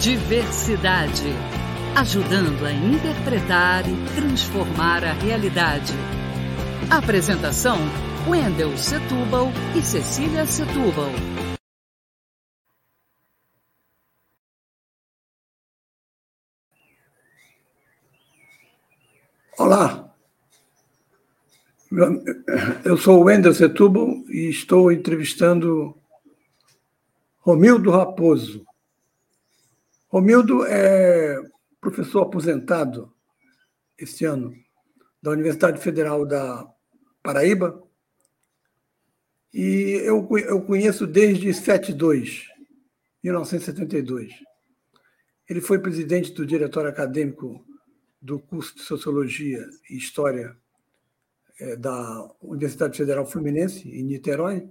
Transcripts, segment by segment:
Diversidade. Ajudando a interpretar e transformar a realidade. Apresentação: Wendel Setúbal e Cecília Setúbal. Olá, eu sou Wendel Setúbal e estou entrevistando Romildo Raposo. Romildo é professor aposentado este ano da Universidade Federal da Paraíba e eu, eu conheço desde 72, 1972. Ele foi presidente do diretório acadêmico do curso de Sociologia e História é, da Universidade Federal Fluminense, em Niterói,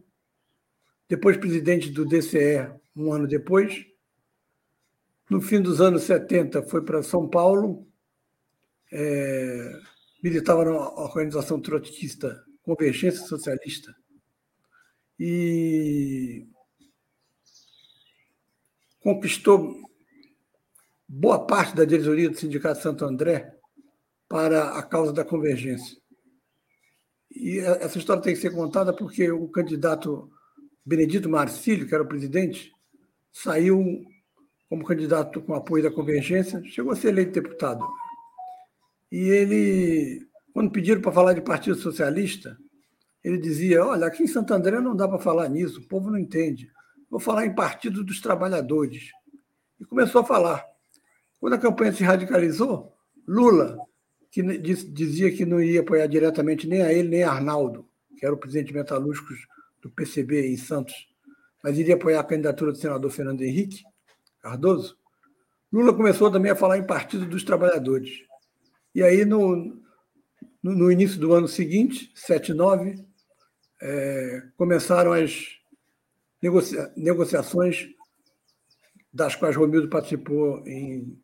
depois presidente do DCE um ano depois. No fim dos anos 70, foi para São Paulo, é, militava na organização trotskista Convergência Socialista e conquistou boa parte da diretoria do Sindicato Santo André para a causa da convergência. E essa história tem que ser contada porque o candidato Benedito Marcílio, que era o presidente, saiu como candidato com apoio da Convergência, chegou a ser eleito deputado. E ele, quando pediram para falar de Partido Socialista, ele dizia: Olha, aqui em Santo André não dá para falar nisso, o povo não entende. Vou falar em Partido dos Trabalhadores. E começou a falar. Quando a campanha se radicalizou, Lula, que dizia que não ia apoiar diretamente nem a ele, nem a Arnaldo, que era o presidente de Metalúrgicos do PCB em Santos, mas iria apoiar a candidatura do senador Fernando Henrique Cardoso, Lula começou também a falar em Partido dos Trabalhadores. E aí, no, no, início do ano seguinte, 79, é, começaram as negocia negociações das quais Romildo participou em,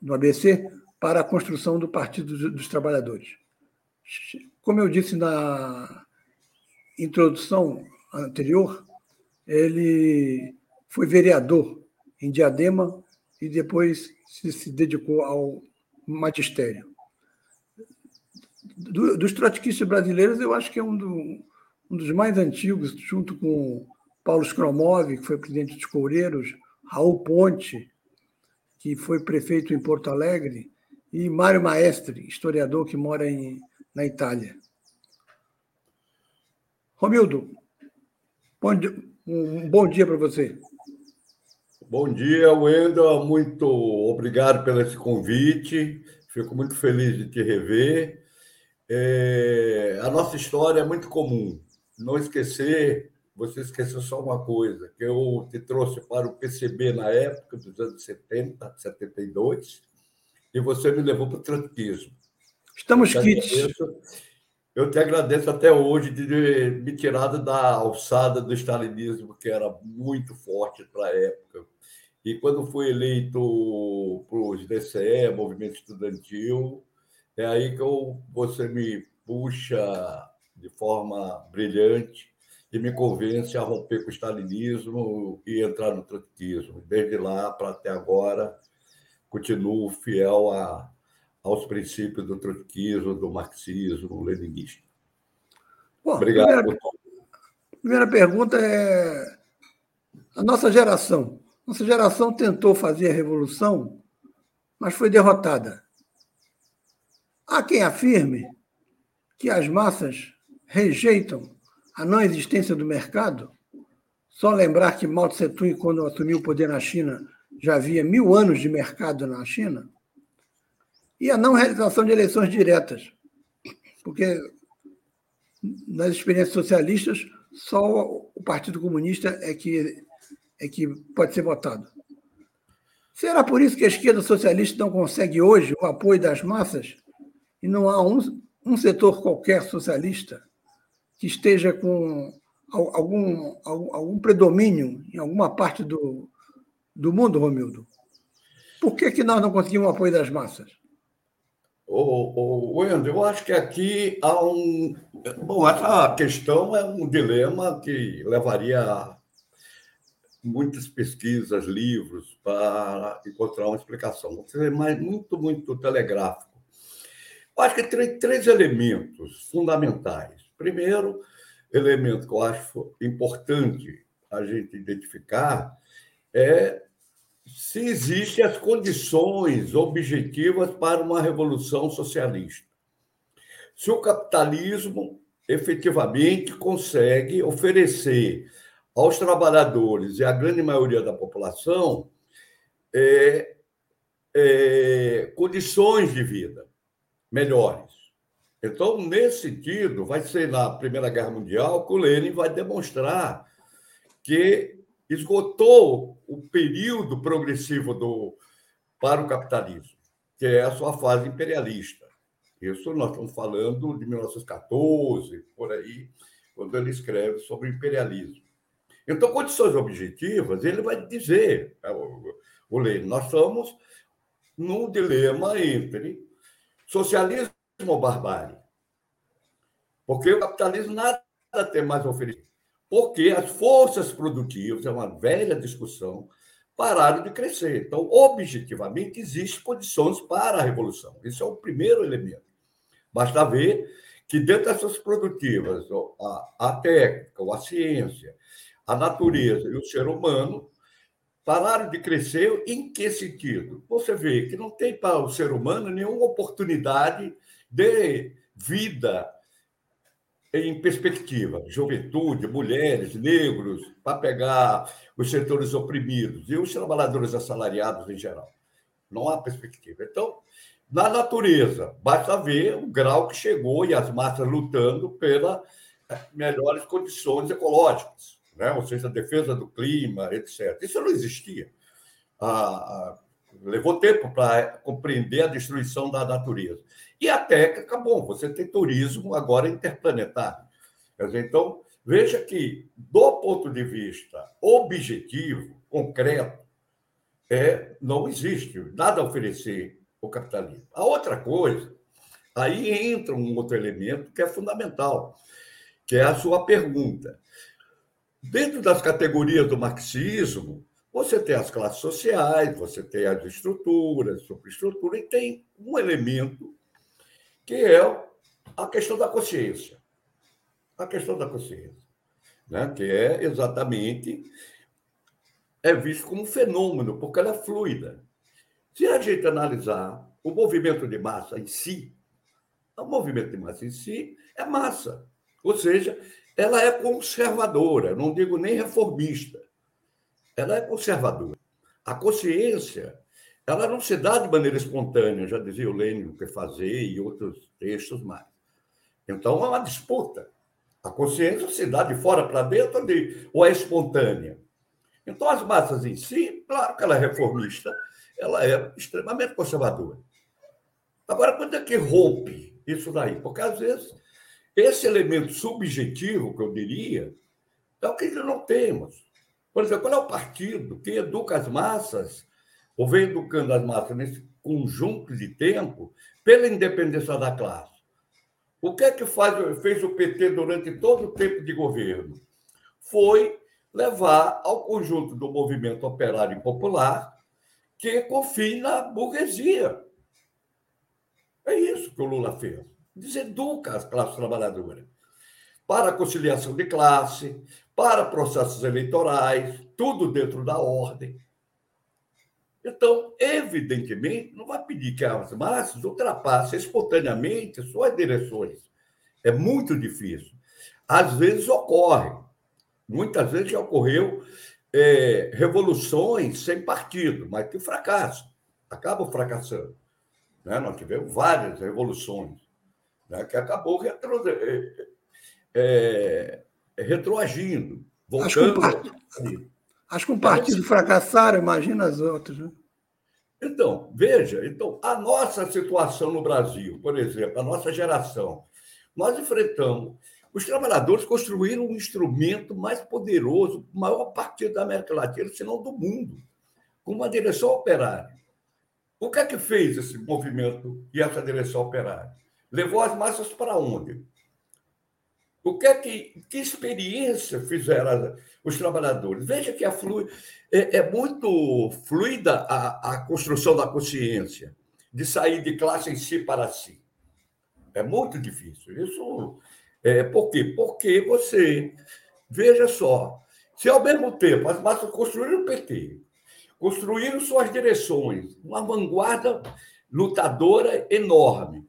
no ABC para a construção do Partido dos Trabalhadores. Como eu disse na introdução anterior, ele foi vereador em Diadema e depois se, se dedicou ao magistério. Do, dos trotskistas brasileiros, eu acho que é um, do, um, dos mais antigos, junto com Paulo Skromov, que foi presidente dos Coureiros, Raul Ponte, que foi prefeito em Porto Alegre, e Mário Maestre, historiador que mora em, na Itália. Romildo, um bom dia para você. Bom dia, Wendel. Muito obrigado pelo esse convite. Fico muito feliz de te rever. É, a nossa história é muito comum. Não esquecer, você esqueceu só uma coisa, que eu te trouxe para o PCB na época, dos anos 70, 72, e você me levou para o trotskismo. Estamos quites. Eu te agradeço até hoje de me tirar da alçada do stalinismo, que era muito forte para a época. E quando fui eleito para os DCE, Movimento Estudantil, é aí que eu, você me puxa de forma brilhante e me convence a romper com o stalinismo e entrar no trotskismo. Desde lá para até agora, continuo fiel a aos princípios do trotskismo, do marxismo, leninista. Bom, Obrigado. Primeira, primeira pergunta é a nossa geração. Nossa geração tentou fazer a revolução, mas foi derrotada. Há quem afirme que as massas rejeitam a não existência do mercado. Só lembrar que Mao Tse Tung, quando assumiu o poder na China, já havia mil anos de mercado na China e a não realização de eleições diretas, porque nas experiências socialistas só o Partido Comunista é que, é que pode ser votado. Será por isso que a esquerda socialista não consegue hoje o apoio das massas e não há um, um setor qualquer socialista que esteja com algum, algum predomínio em alguma parte do, do mundo, Romildo? Por que, que nós não conseguimos o apoio das massas? O, o Wendel, eu acho que aqui há um. Bom, essa questão é um dilema que levaria muitas pesquisas, livros para encontrar uma explicação. É mais, muito, muito telegráfico. Eu acho que tem três elementos fundamentais. Primeiro, elemento que eu acho importante a gente identificar é se existem as condições objetivas para uma revolução socialista. Se o capitalismo efetivamente consegue oferecer aos trabalhadores e à grande maioria da população é, é, condições de vida melhores. Então, nesse sentido, vai ser na Primeira Guerra Mundial que o Lenin vai demonstrar que esgotou o período progressivo do, para o capitalismo, que é a sua fase imperialista. Isso nós estamos falando de 1914, por aí, quando ele escreve sobre o imperialismo. Então, condições objetivas, ele vai dizer, é, o Lenin, nós estamos num dilema entre socialismo ou barbárie. Porque o capitalismo nada tem mais a oferecer. Porque as forças produtivas, é uma velha discussão, pararam de crescer. Então, objetivamente, existem condições para a revolução. Esse é o primeiro elemento. Basta ver que dentro dessas produtivas, a, a técnica, a ciência, a natureza e o ser humano pararam de crescer em que sentido? Você vê que não tem para o ser humano nenhuma oportunidade de vida em perspectiva, juventude, mulheres, negros, para pegar os setores oprimidos e os trabalhadores assalariados em geral. Não há perspectiva. Então, na natureza, basta ver o grau que chegou e as massas lutando pelas eh, melhores condições ecológicas, né? ou seja, a defesa do clima, etc. Isso não existia. Ah, levou tempo para compreender a destruição da natureza. E a técnica, bom, você tem turismo agora interplanetário. Então, veja que, do ponto de vista objetivo, concreto, é, não existe nada a oferecer o capitalismo. A outra coisa, aí entra um outro elemento que é fundamental, que é a sua pergunta. Dentro das categorias do marxismo, você tem as classes sociais, você tem as estruturas, superestrutura, e tem um elemento que é a questão da consciência. A questão da consciência, né? que é exatamente é visto como um fenômeno, porque ela é fluida. Se a gente analisar o movimento de massa em si, o movimento de massa em si é massa. Ou seja, ela é conservadora, não digo nem reformista ela é conservadora. A consciência, ela não se dá de maneira espontânea, já dizia o Lênin o que fazer e outros textos mais. Então, é uma disputa. A consciência se dá de fora para dentro de, ou é espontânea. Então, as massas em si, claro que ela é reformista, ela é extremamente conservadora. Agora, quando é que rompe isso daí? Porque, às vezes, esse elemento subjetivo, que eu diria, é o que nós não temos. Por exemplo, qual é o partido que educa as massas, ou vem educando as massas nesse conjunto de tempo, pela independência da classe? O que é que faz, fez o PT durante todo o tempo de governo? Foi levar ao conjunto do movimento operário e popular que confie na burguesia. É isso que o Lula fez. Deseduca as classes trabalhadoras para conciliação de classe, para processos eleitorais, tudo dentro da ordem. Então, evidentemente, não vai pedir que as massas ultrapassem espontaneamente suas direções. É muito difícil. Às vezes ocorre. Muitas vezes já ocorreu é, revoluções sem partido, mas que fracassam, acabam fracassando. Né? Nós tivemos várias revoluções né? que acabou retro... É, é, retroagindo, voltando. Acho que, part... Acho que um partido fracassaram, imagina as outras. Né? Então, veja, então, a nossa situação no Brasil, por exemplo, a nossa geração, nós enfrentamos. Os trabalhadores construíram um instrumento mais poderoso, o maior partido da América Latina, se não do mundo, com uma direção operária. O que é que fez esse movimento e essa direção operária? Levou as massas para onde? O que é que, que experiência fizeram os trabalhadores? Veja que flu, é, é muito fluida a, a construção da consciência, de sair de classe em si para si. É muito difícil. Isso é por quê? Porque você, veja só, se ao mesmo tempo as massas construíram o PT, construíram suas direções, uma vanguarda lutadora enorme,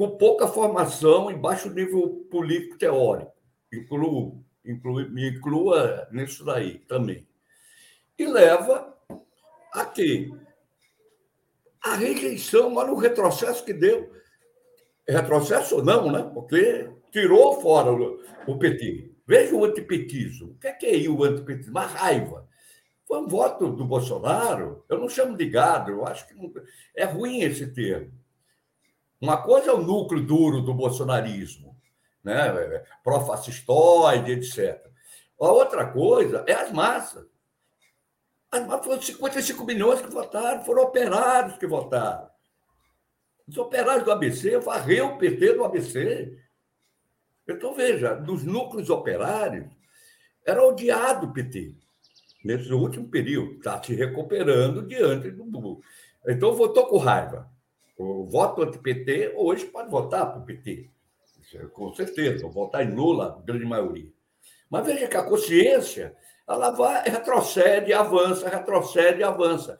com pouca formação e baixo nível político teórico. Incluo, incluo, me inclua nisso daí também. E leva a quê? A rejeição, olha o retrocesso que deu. Retrocesso ou não, né? Porque tirou fora o, o PT. Veja o antipetismo. O que é, que é o antipetismo? Uma raiva. Foi um voto do Bolsonaro. Eu não chamo de gado, eu acho que não... é ruim esse termo. Uma coisa é o núcleo duro do bolsonarismo, né? pró-fascistoide, etc. A outra coisa é as massas. As massas foram 55 milhões que votaram, foram operários que votaram. Os operários do ABC varreu o PT do ABC. Então, veja, dos núcleos operários, era odiado o PT nesse último período, está se recuperando diante do. Então, votou com raiva. O voto anti-PT hoje pode votar para o PT, com certeza, votar em Lula, grande maioria. Mas veja que a consciência ela vai, retrocede, avança, retrocede, avança.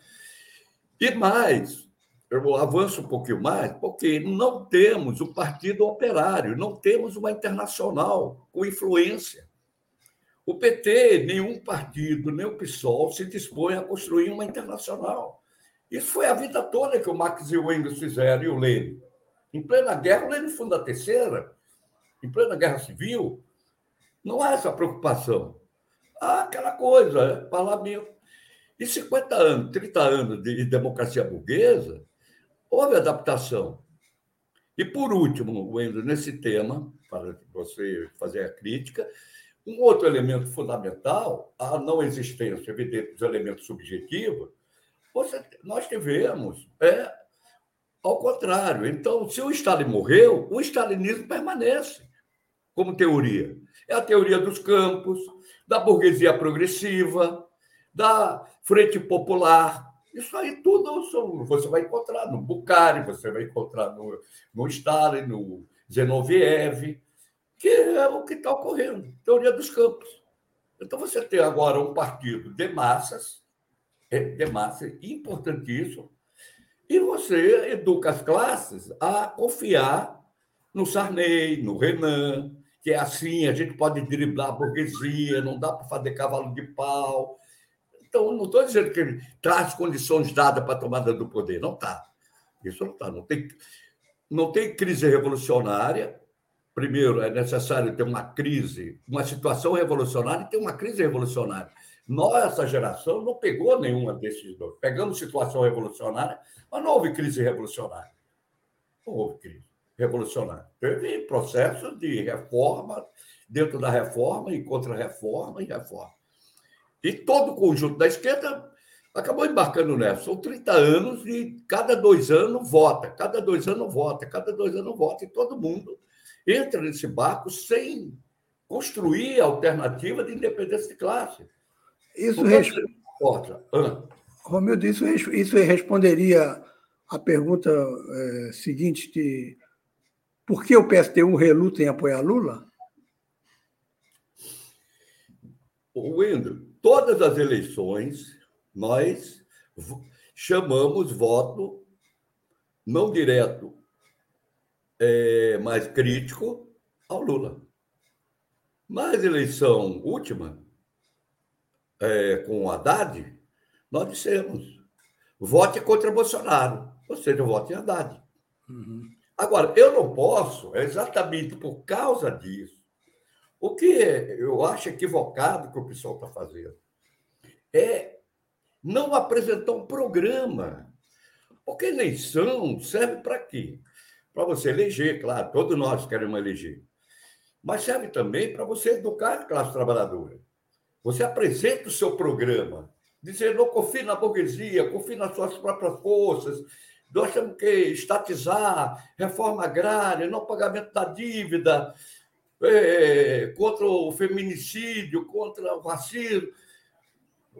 E mais, eu avanço um pouquinho mais, porque não temos o Partido Operário, não temos uma internacional com influência. O PT, nenhum partido, nem o PSOL se dispõe a construir uma internacional. Isso foi a vida toda que o Marx e o Engels fizeram, e o Lenin. Em plena guerra, o Lenin funda a terceira. Em plena guerra civil, não há essa preocupação. Há aquela coisa, é, parlamento. E 50 anos, 30 anos de democracia burguesa, houve adaptação. E, por último, Wendel, nesse tema, para você fazer a crítica, um outro elemento fundamental, a não existência, evidente, dos elementos subjetivos, você, nós tivemos. É, ao contrário. Então, se o Stalin morreu, o stalinismo permanece como teoria. É a teoria dos campos, da burguesia progressiva, da frente popular. Isso aí tudo você vai encontrar no Bukhari, você vai encontrar no, no Stalin, no Zenoviev, que é o que está ocorrendo teoria dos campos. Então, você tem agora um partido de massas, é, é massa, importantíssimo. E você educa as classes a confiar no Sarney, no Renan, que é assim, a gente pode driblar a burguesia, não dá para fazer cavalo de pau. Então, não estou dizendo que ele traz condições dadas para a tomada do poder, não está. Isso não está. Não tem, não tem crise revolucionária. Primeiro, é necessário ter uma crise, uma situação revolucionária e ter uma crise revolucionária. Nossa geração não pegou nenhuma desses dois. Pegamos situação revolucionária, mas não houve crise revolucionária. Não houve crise revolucionária. Teve processo de reforma, dentro da reforma, e contra-reforma e reforma. E todo o conjunto da esquerda acabou embarcando nessa. São 30 anos e cada dois anos vota, cada dois anos vota, cada dois anos vota, e todo mundo entra nesse barco sem construir alternativa de independência de classe. Isso responde. Ah. Romildo, isso, isso responderia à pergunta é, seguinte de por que o PSTU reluta em apoiar Lula? Wendel, todas as eleições nós chamamos voto não direto, é, mas crítico ao Lula. Mas eleição última, é, com o Haddad, nós dissemos: vote contra Bolsonaro, ou seja, vote em Haddad. Uhum. Agora, eu não posso, exatamente por causa disso, o que eu acho equivocado que o pessoal está fazendo é não apresentar um programa. Porque eleição serve para quê? Para você eleger, claro, todos nós queremos eleger. Mas serve também para você educar a classe trabalhadora. Você apresenta o seu programa, dizendo, não confie na burguesia, confie nas suas próprias forças, nós temos que estatizar, reforma agrária, não pagamento da dívida. é, contra o feminicídio, contra o racismo.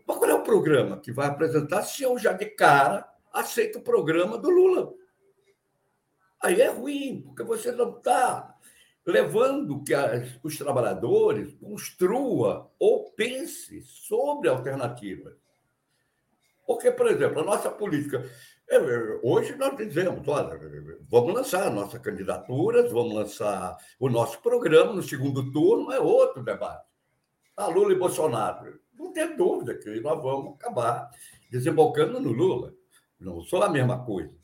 Mas qual é o programa que vai apresentar se eu já de cara aceito o programa do Lula? Aí é ruim, porque você não está levando que as, os trabalhadores construa ou pense sobre alternativas. Porque, por exemplo, a nossa política. É, hoje nós dizemos, olha, vamos lançar nossas candidaturas, vamos lançar o nosso programa no segundo turno, é outro debate. Ah, Lula e Bolsonaro. Não tem dúvida que nós vamos acabar desembocando no Lula. Não sou a mesma coisa.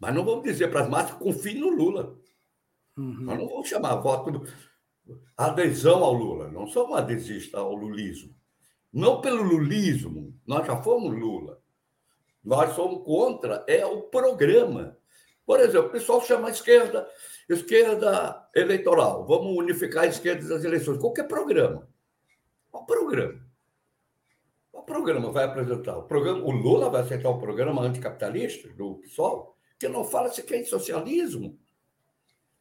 Mas não vamos dizer para as massas confie no Lula. Uhum. Nós não vamos chamar voto adesão ao Lula. Não somos adesistas ao lulismo. Não pelo lulismo. Nós já fomos Lula. Nós somos contra é o programa. Por exemplo, o pessoal chama esquerda, esquerda eleitoral. Vamos unificar a esquerda das eleições. Qualquer programa. Qual programa? Qual programa vai apresentar? O, programa, o Lula vai aceitar o programa anticapitalista do PSOL, que não fala sequer em socialismo.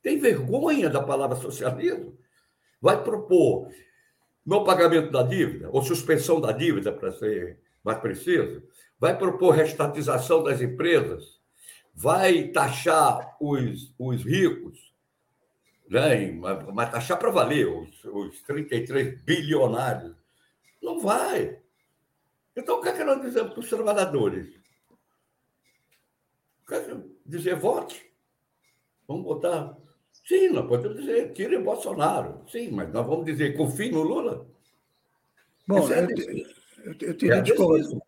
Tem vergonha da palavra socialismo? Vai propor no pagamento da dívida, ou suspensão da dívida, para ser mais preciso, vai propor restatização das empresas, vai taxar os, os ricos, né? mas taxar para valer, os, os 33 bilionários. Não vai. Então, o que é que nós dizemos para os trabalhadores? Quer dizer, vote. Vamos botar Sim, nós podemos dizer, tire Bolsonaro. Sim, mas nós vamos dizer, confie no Lula. Bom, é eu, eu, teria é discordância,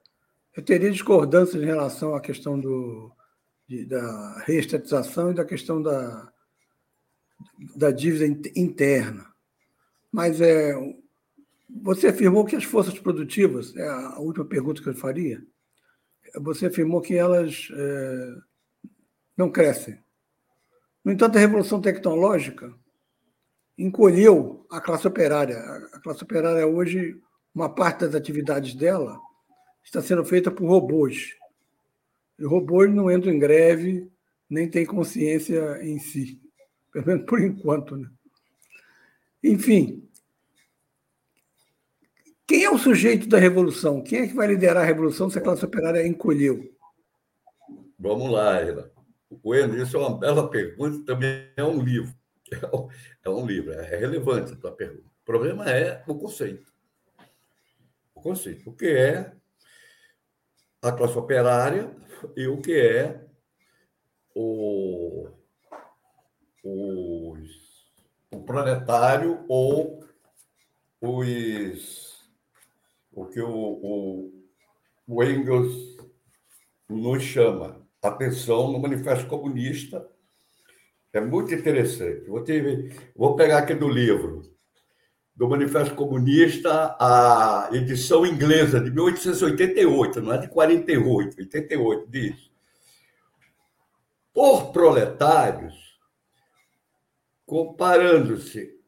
eu teria discordância em relação à questão do, de, da reestatização e da questão da, da dívida interna. Mas é, você afirmou que as forças produtivas, é a última pergunta que eu faria, você afirmou que elas é, não crescem. No entanto, a revolução tecnológica encolheu a classe operária. A classe operária hoje, uma parte das atividades dela está sendo feita por robôs. E robôs não entram em greve, nem têm consciência em si, pelo menos por enquanto. Né? Enfim, quem é o sujeito da revolução? Quem é que vai liderar a revolução se a classe operária encolheu? Vamos lá, Ela. Bueno, isso é uma bela pergunta, também é um livro. É um livro, é relevante a tua pergunta. O problema é o conceito. O conceito. O que é a classe operária e o que é o, o, o proletário ou os, o que o, o, o Engels nos chama atenção no Manifesto Comunista. É muito interessante. Vou, ter, vou pegar aqui do livro, do Manifesto Comunista, a edição inglesa de 1888, não é de 48, 88, diz. Por proletários, comparando-se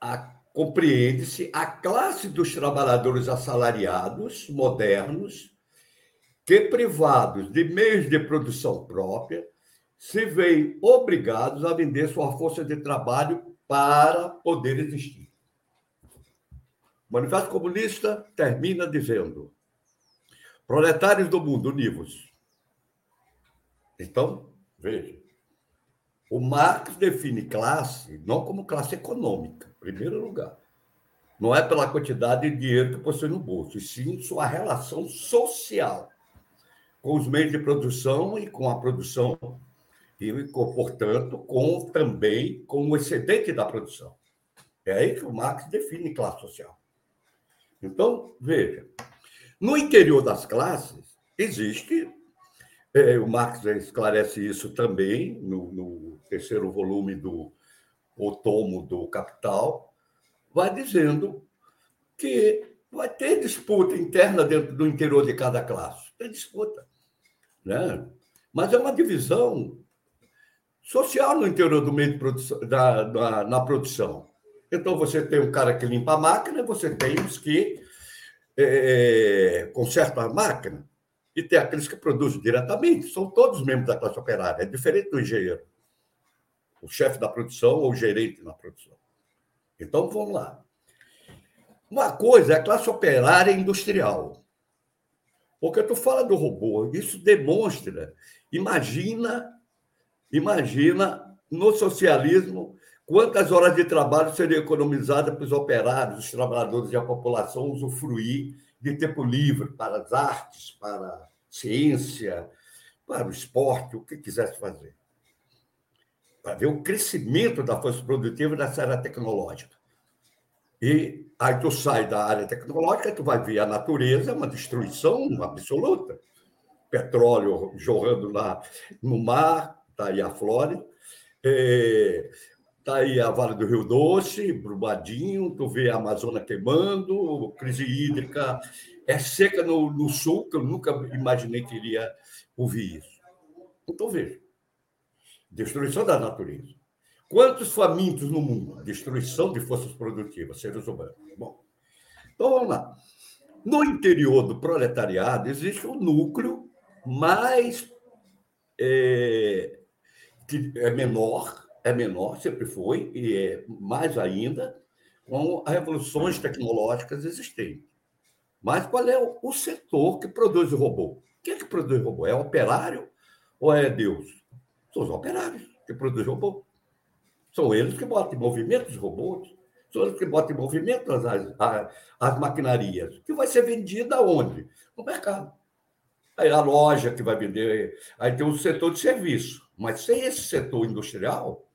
a compreende-se a classe dos trabalhadores assalariados modernos que, privados de meios de produção própria, se veem obrigados a vender sua força de trabalho para poder existir. O Manifesto Comunista termina dizendo: proletários do mundo, univos. Então, veja, o Marx define classe não como classe econômica, em primeiro lugar. Não é pela quantidade de dinheiro que possui no bolso, e sim sua relação social com os meios de produção e com a produção, e, portanto, com também com o excedente da produção. É aí que o Marx define classe social. Então, veja, no interior das classes existe, é, o Marx esclarece isso também no, no terceiro volume do o tomo do Capital, vai dizendo que vai ter disputa interna dentro do interior de cada classe. Tem disputa. Né? Mas é uma divisão social no interior do meio de produção, da, da, na produção. Então, você tem um cara que limpa a máquina, você tem os que é, consertam a máquina, e tem aqueles que produzem diretamente, são todos membros da classe operária, é diferente do engenheiro. o chefe da produção ou o gerente na produção. Então, vamos lá. Uma coisa é a classe operária industrial. Porque tu fala do robô, isso demonstra. Imagina, imagina no socialismo quantas horas de trabalho seriam economizadas para os operários, os trabalhadores e a população usufruir de tempo livre para as artes, para a ciência, para o esporte, o que quisesse fazer. Para ver o crescimento da força produtiva nessa área tecnológica. E aí tu sai da área tecnológica, tu vai ver a natureza, uma destruição absoluta. Petróleo jorrando lá no mar, está aí a Flórida. Está aí a Vale do Rio Doce, Brumadinho, tu vê a Amazônia queimando, crise hídrica. É seca no, no sul, que eu nunca imaginei que iria ouvir isso. Então, veja. Destruição da natureza. Quantos famintos no mundo? Destruição de forças produtivas, seres humanos. Bom, então vamos lá. No interior do proletariado existe um núcleo mais é, que é menor, é menor, sempre foi, e é mais ainda com as revoluções tecnológicas existentes. Mas qual é o, setor que produz o robô? Quem é que produz o robô? É o operário ou é Deus? São os operários que produzem robô. São eles que botam em movimento os robôs, são eles que botam em movimento as, as, as maquinarias, que vai ser vendida onde? No mercado. Aí a loja que vai vender, aí tem o setor de serviço. Mas sem esse setor industrial,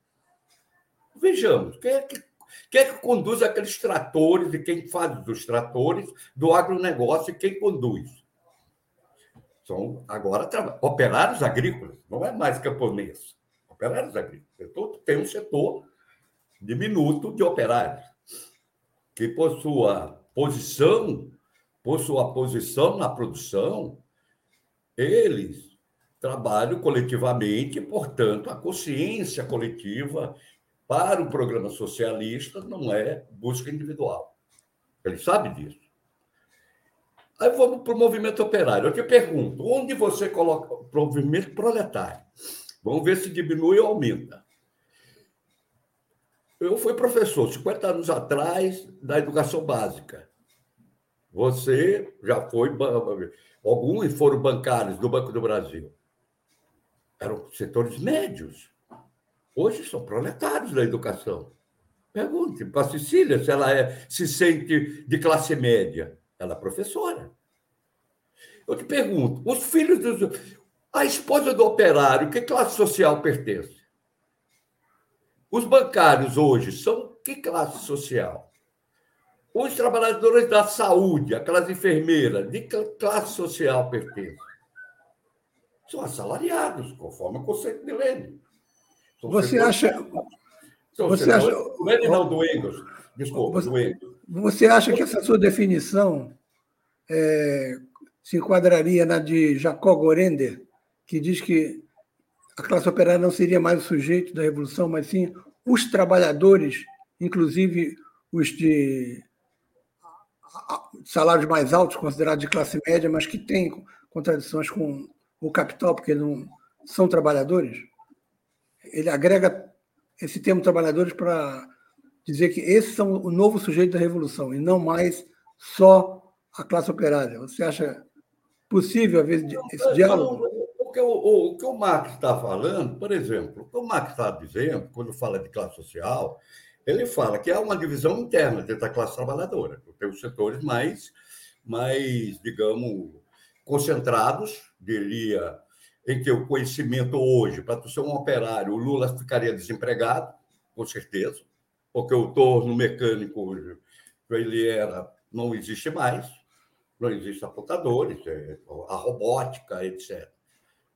vejamos, quem é que, quem é que conduz aqueles tratores e quem faz os tratores do agronegócio e quem conduz? São agora operários agrícolas, não é mais camponês operários agrícolas. tem um setor diminuto de operários, que por sua posição, por sua posição na produção, eles trabalham coletivamente, portanto, a consciência coletiva para o programa socialista não é busca individual. Ele sabe disso. Aí vamos para o movimento operário. Eu te pergunto, onde você coloca o movimento proletário? Vamos ver se diminui ou aumenta. Eu fui professor 50 anos atrás da educação básica. Você já foi. Alguns foram bancários do Banco do Brasil. Eram setores médios. Hoje são proletários da educação. Pergunte para a Cecília se ela é, se sente de classe média. Ela é professora. Eu te pergunto, os filhos dos. A esposa do operário, que classe social pertence? Os bancários hoje são que classe social? Os trabalhadores da saúde, aquelas enfermeiras, de que classe social pertencem? São assalariados, conforme o conceito de Lênin. Você acha. você acha. Lênin não, do Engels. Desculpa, você, do Engels. Você acha que essa sua definição é, se enquadraria na de Jacob Gorender, que diz que a classe operária não seria mais o sujeito da revolução, mas sim os trabalhadores, inclusive os de salários mais altos, considerados de classe média, mas que têm contradições com o capital, porque não são trabalhadores. Ele agrega esse termo trabalhadores para dizer que esses são o novo sujeito da revolução e não mais só a classe operária. Você acha possível haver esse diálogo? Porque o, o, o que o Marx está falando, por exemplo, o que o Marx está dizendo, quando fala de classe social, ele fala que há uma divisão interna dentro da classe trabalhadora. Tem os setores mais, mais, digamos, concentrados, diria, em que o conhecimento hoje, para tu ser um operário, o Lula ficaria desempregado, com certeza, porque o torno mecânico ele era, não existe mais, não existem apontadores, é, a robótica, etc.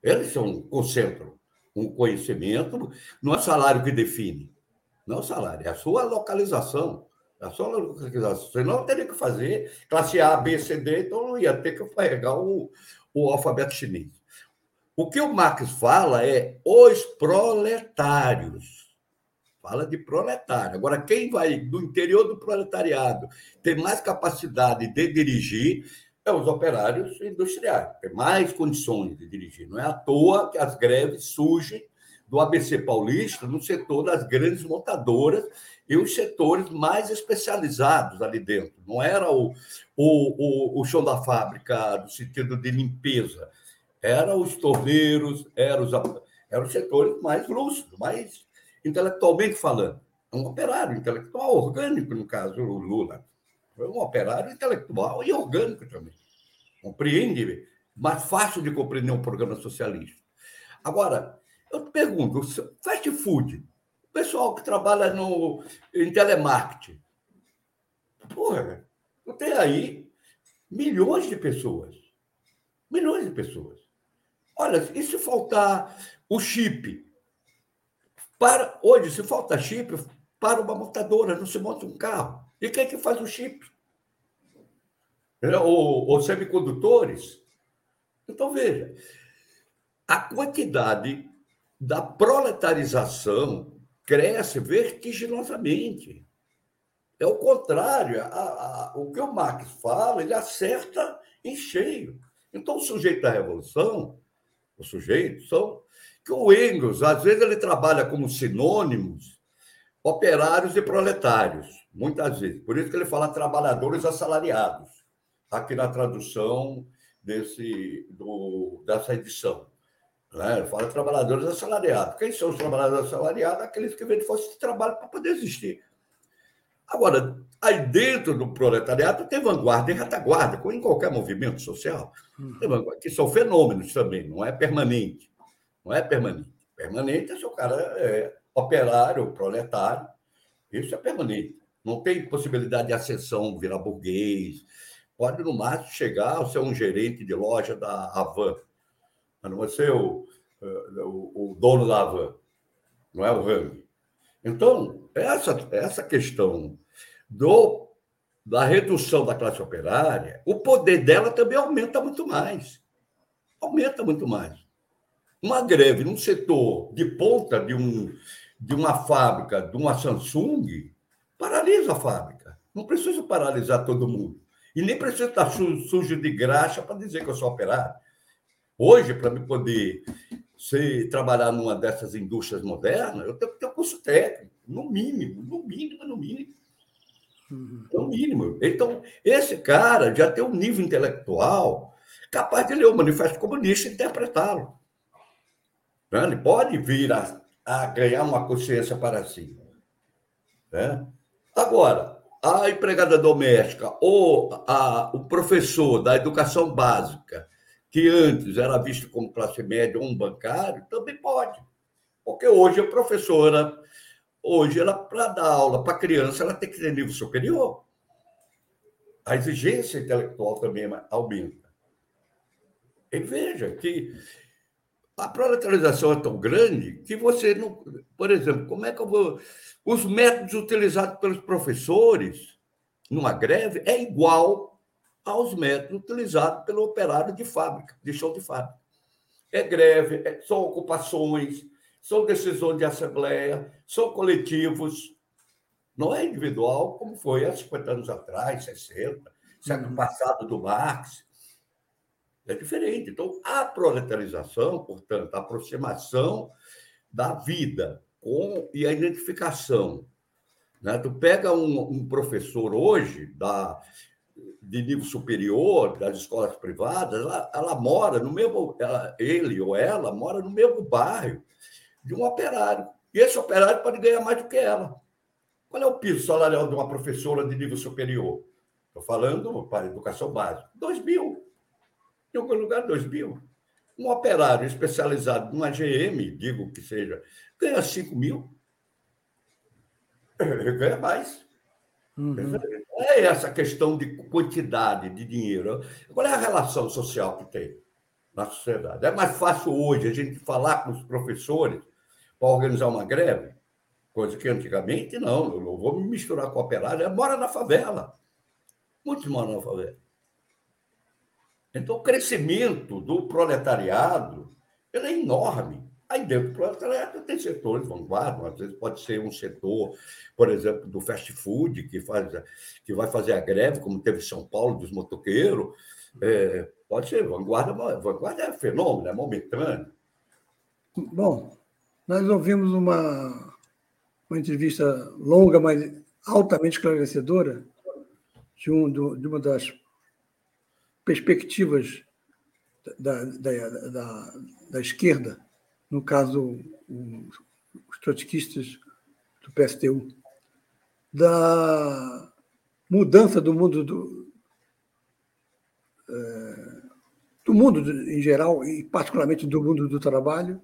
Eles são, concentram um conhecimento, não é salário que define, não é o salário, é a sua localização. É a sua localização. Você não teria que fazer classe A, B, C, D, então não ia ter que carregar o, o alfabeto chinês. O que o Marx fala é os proletários. Fala de proletário. Agora, quem vai do interior do proletariado tem mais capacidade de dirigir é os operários industriais, tem mais condições de dirigir. Não é à toa que as greves surgem do ABC Paulista no setor das grandes montadoras e os setores mais especializados ali dentro. Não era o, o, o, o chão da fábrica no sentido de limpeza, era os torneiros, eram os, eram os setores mais lúcidos, mais intelectualmente falando. Um operário intelectual, orgânico, no caso, o Lula. Foi um operário intelectual e orgânico também. Compreende? Mais fácil de compreender um programa socialista. Agora, eu te pergunto, fast food, o pessoal que trabalha no, em telemarketing, porra, eu tenho aí milhões de pessoas. Milhões de pessoas. Olha, e se faltar o chip? Para, hoje, se falta chip, para uma montadora, não se monta um carro. E quem é que faz o chip? Ou, semicondutores? Então, veja, a quantidade da proletarização cresce vertiginosamente. É o contrário. A, a, o que o Marx fala, ele acerta em cheio. Então, o sujeito da revolução, o sujeito, são que o Engels, às vezes, ele trabalha como sinônimos operários e proletários, muitas vezes. Por isso que ele fala trabalhadores assalariados, aqui na tradução desse, do, dessa edição. Né? Ele fala trabalhadores assalariados. Quem são os trabalhadores assalariados? Aqueles que vêm de força de trabalho para poder existir. Agora, aí dentro do proletariado tem vanguarda e retaguarda, como em qualquer movimento social, hum. que são fenômenos também, não é permanente. Não é permanente. Permanente é se o cara é operário, proletário, isso é permanente. Não tem possibilidade de ascensão, virar burguês. Pode, no máximo, chegar a ser um gerente de loja da Havan, mas não vai ser o, eh, o, o dono da Havan, não é o Rami. Então, essa, essa questão do, da redução da classe operária, o poder dela também aumenta muito mais. Aumenta muito mais. Uma greve num setor de ponta de, um, de uma fábrica, de uma Samsung, paralisa a fábrica. Não precisa paralisar todo mundo. E nem precisa estar sujo de graxa para dizer que eu sou operário. Hoje, para me poder se trabalhar numa dessas indústrias modernas, eu tenho que ter um curso técnico, no mínimo, no mínimo, no mínimo. Uhum. No mínimo. Então, esse cara já tem um nível intelectual capaz de ler o Manifesto Comunista e interpretá-lo. Né? Ele pode vir a, a, ganhar uma consciência para si. Né? Agora, a empregada doméstica ou a, o professor da educação básica que antes era visto como classe média ou um bancário, também pode. Porque hoje a professora, hoje ela, para dar aula para criança, ela tem que ter nível superior. A exigência intelectual também aumenta. E veja que a proletarização é tão grande que você não. Por exemplo, como é que eu vou. Os métodos utilizados pelos professores numa greve é igual aos métodos utilizados pelo operário de fábrica, de chão de fábrica. É greve, é, são ocupações, são decisões de assembleia, são coletivos. Não é individual, como foi há 50 anos atrás, 60, século uhum. passado do Marx. É diferente. Então, a proletarização, portanto, a aproximação da vida com e a identificação. Né? Tu pega um, um professor hoje da, de nível superior das escolas privadas, ela, ela mora no mesmo, ela, ele ou ela mora no mesmo bairro de um operário. E esse operário pode ganhar mais do que ela. Qual é o piso salarial de uma professora de nível superior? Estou falando para educação básica. 2 mil. Em algum lugar, 2 mil. Um operário especializado numa GM, digo que seja, ganha 5 mil. Ganha mais. Uhum. É essa questão de quantidade de dinheiro. Qual é a relação social que tem na sociedade? É mais fácil hoje a gente falar com os professores para organizar uma greve, coisa que antigamente não. Eu não vou me misturar com o operário. Ele mora na favela. Muitos moram na favela. Então, o crescimento do proletariado ele é enorme. Aí dentro do proletariado tem setores vanguarda, às vezes pode ser um setor, por exemplo, do fast food, que, faz, que vai fazer a greve, como teve em São Paulo, dos motoqueiros. É, pode ser vanguarda, vanguarda é fenômeno, é momentâneo. Bom, nós ouvimos uma, uma entrevista longa, mas altamente esclarecedora, de, um, de uma das perspectivas da, da, da, da esquerda, no caso, os trotskistas do PSTU, da mudança do mundo do, é, do mundo em geral e particularmente do mundo do trabalho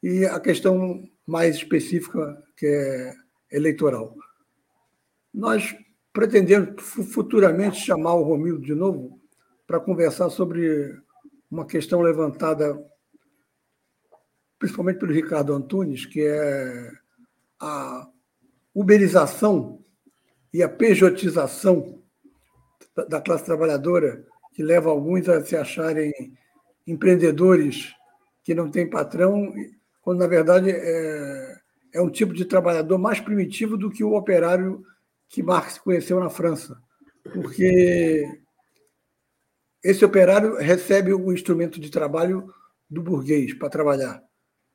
e a questão mais específica que é eleitoral. Nós pretendemos futuramente chamar o Romildo de novo para conversar sobre uma questão levantada principalmente pelo Ricardo Antunes, que é a uberização e a pejotização da classe trabalhadora, que leva alguns a se acharem empreendedores que não têm patrão, quando na verdade é, é um tipo de trabalhador mais primitivo do que o operário que Marx conheceu na França. Porque esse operário recebe o instrumento de trabalho do burguês para trabalhar,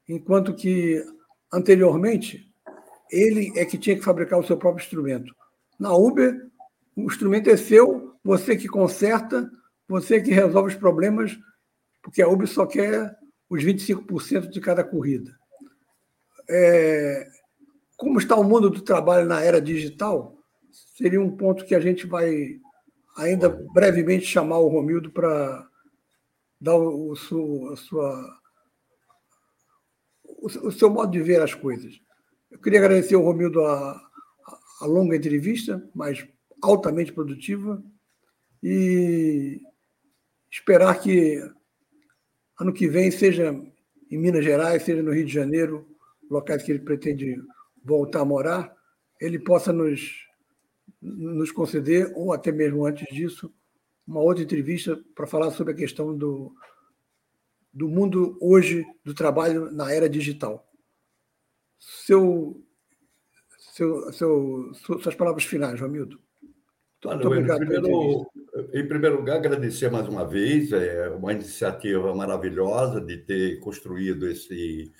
enquanto que anteriormente ele é que tinha que fabricar o seu próprio instrumento. Na Uber, o instrumento é seu, você que conserta, você que resolve os problemas, porque a Uber só quer os 25% de cada corrida. É, como está o mundo do trabalho na era digital, seria um ponto que a gente vai ainda brevemente chamar o Romildo para dar o, o, a sua, o, seu modo de ver as coisas. Eu queria agradecer ao Romildo a, a longa entrevista, mas altamente produtiva, e esperar que ano que vem, seja em Minas Gerais, seja no Rio de Janeiro, locais que ele pretende voltar a morar, ele possa nos nos conceder, ou até mesmo antes disso, uma outra entrevista para falar sobre a questão do, do mundo hoje do trabalho na era digital. Seu, seu, seu, suas palavras finais, Romildo. Muito obrigado. Em primeiro, em primeiro lugar, agradecer mais uma vez, é uma iniciativa maravilhosa de ter construído esse,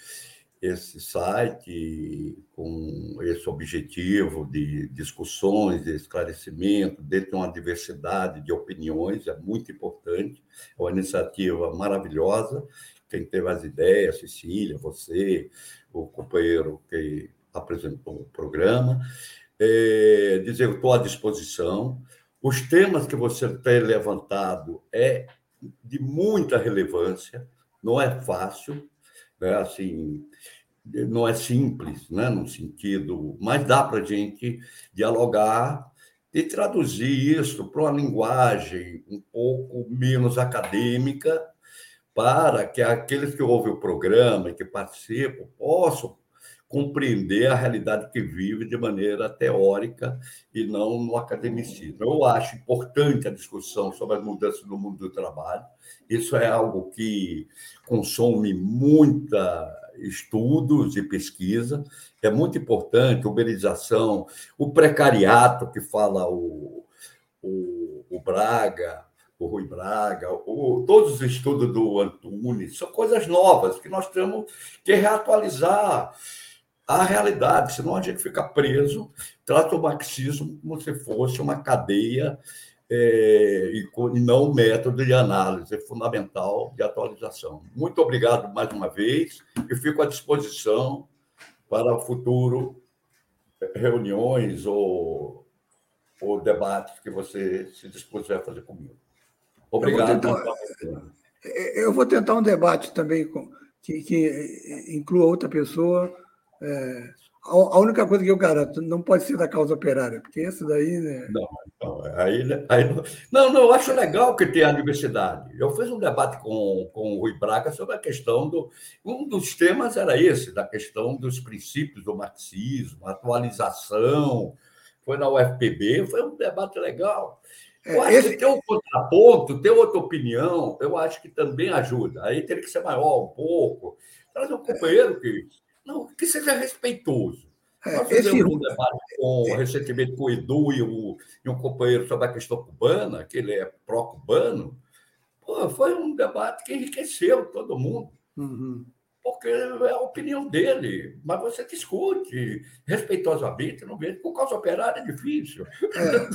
esse site com esse objetivo de discussões, de esclarecimento, dentro de uma diversidade de opiniões, é muito importante. É uma iniciativa maravilhosa. Quem teve as ideias, Cecília, você, o companheiro que apresentou o programa. É, dizer que estou à disposição. Os temas que você tem levantado é de muita relevância, não é fácil, né? assim, não é simples, né? no sentido, mas dá para a gente dialogar e traduzir isso para uma linguagem um pouco menos acadêmica, para que aqueles que ouvem o programa e que participam possam compreender a realidade que vive de maneira teórica e não no academicismo. Eu acho importante a discussão sobre as mudanças no mundo do trabalho. Isso é algo que consome muita estudos e pesquisa. É muito importante uberização, o precariato que fala o, o, o Braga, o Rui Braga, o, todos os estudos do Antunes, são coisas novas que nós temos que reatualizar a realidade, senão a gente fica preso, trata o marxismo como se fosse uma cadeia é, e, e não um método de análise é fundamental de atualização. Muito obrigado mais uma vez e fico à disposição para futuro reuniões ou, ou debates que você se dispuser a fazer comigo. Obrigado. Eu vou tentar, eu vou tentar um debate também com, que, que inclua outra pessoa é, a única coisa que eu garanto, não pode ser da causa operária, porque esse daí. Né... Não, não, aí, aí, não, não, eu acho legal que tenha a diversidade. Eu fiz um debate com, com o Rui Braga sobre a questão do. Um dos temas era esse, da questão dos princípios do marxismo, atualização. Foi na UFPB, foi um debate legal. É, eu acho esse... que ter um contraponto, ter outra opinião, eu acho que também ajuda. Aí teria que ser maior um pouco. Trazer um companheiro que não, que seja respeitoso. É, Nós fizemos esse... um debate com, recentemente com o Edu e, o, e um companheiro sobre a questão cubana, que ele é pró-cubano. foi um debate que enriqueceu todo mundo. Uhum. porque é a opinião dele, mas você discute respeitosamente, não vê. Com causa operária é difícil. É.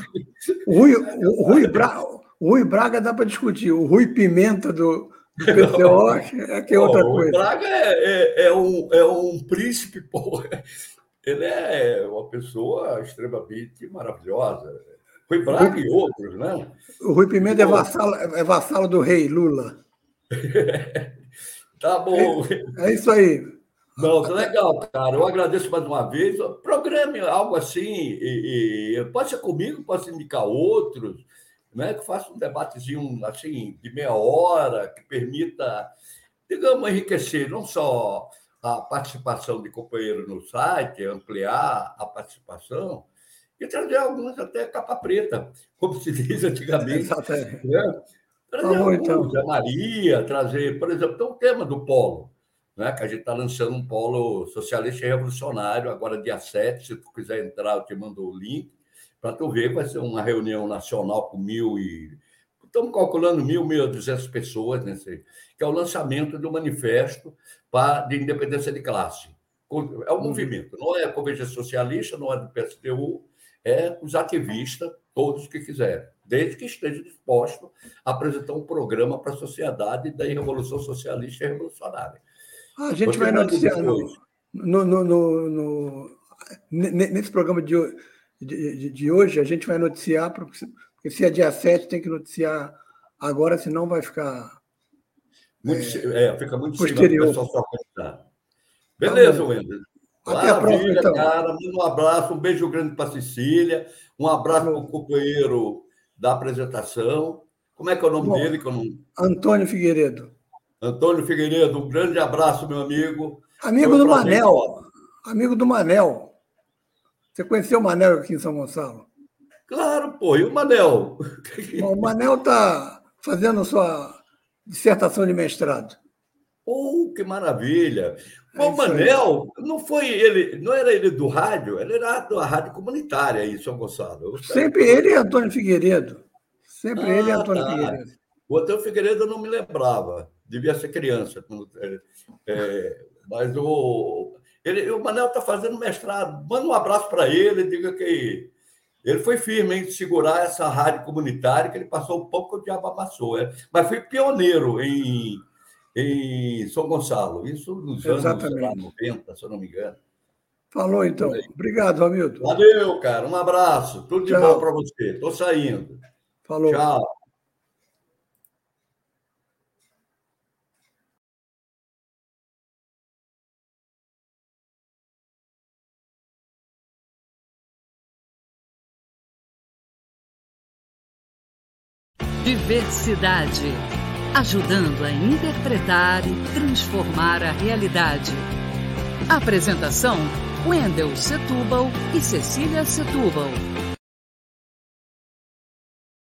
Rui, o, Rui Braga, o Rui Braga dá para discutir, o Rui Pimenta do, PCO é que é outra coisa. O Braga é, é, é, um, é um príncipe, porra. Ele é uma pessoa extremamente maravilhosa. Rui Braga Rui, e outros, né? O Rui Pimenta é vassalo, é vassalo do rei Lula. Tá bom. É, é isso aí. Não, tá legal, cara. Eu agradeço mais uma vez. Programe algo assim, e, e, pode ser comigo, pode indicar outros, né? Que faça um debatezinho assim, de meia hora, que permita, digamos, enriquecer não só a participação de companheiros no site, ampliar a participação, e trazer alguns até capa preta, como se diz antigamente. Exatamente. Né? Trazer então. a Maria, trazer, por exemplo, tem o tema do polo, né? que a gente está lançando um polo socialista e revolucionário, agora dia 7, se tu quiser entrar, eu te mando o link, para tu ver, vai ser uma reunião nacional com mil e... Estamos calculando mil, mil duzentas pessoas, nesse, que é o lançamento do manifesto para, de independência de classe. É um uhum. movimento, não é a Convergência Socialista, não é do PSTU, é os ativistas, todos que quiserem desde que esteja disposto a apresentar um programa para a sociedade da Revolução Socialista e Revolucionária. Ah, a gente Porque vai noticiar no, no, no, no, nesse programa de, de, de, hoje, a gente vai noticiar, porque se é dia 7, tem que noticiar agora, senão vai ficar. Muito, é, é, fica muito posterior. Cima, só Beleza, tá Wender. Até Maravilha, a próxima, então. cara. Um abraço, um beijo grande para Cecília, um abraço para o companheiro da apresentação. Como é que é o nome Bom, dele? Que eu não... Antônio Figueiredo. Antônio Figueiredo, um grande abraço, meu amigo. Amigo do Manel. Amigo do Manel. Você conheceu o Manel aqui em São Gonçalo? Claro, pô. E o Manel? Bom, o Manel está fazendo sua dissertação de mestrado. Oh, que maravilha! É o Manel não foi ele, não era ele do rádio, ele era da rádio comunitária em São Gonçalo. Sempre ele e Antônio Figueiredo. Sempre ah, ele e Antônio tá. Figueiredo. O Antônio Figueiredo eu não me lembrava, devia ser criança. É, mas o, ele, o Manel está fazendo mestrado. Manda um abraço para ele, diga que ele foi firme em segurar essa rádio comunitária, que ele passou um pouco o diabo amassou. É, mas foi pioneiro em em São Gonçalo. Isso nos Exatamente. anos 90, se eu não me engano. Falou, então. Obrigado, Hamilton. Valeu, cara. Um abraço. Tudo de bom para você. Estou saindo. Falou. Tchau. Diversidade ajudando a interpretar e transformar a realidade. Apresentação: Wendel Setúbal e Cecília Setúbal.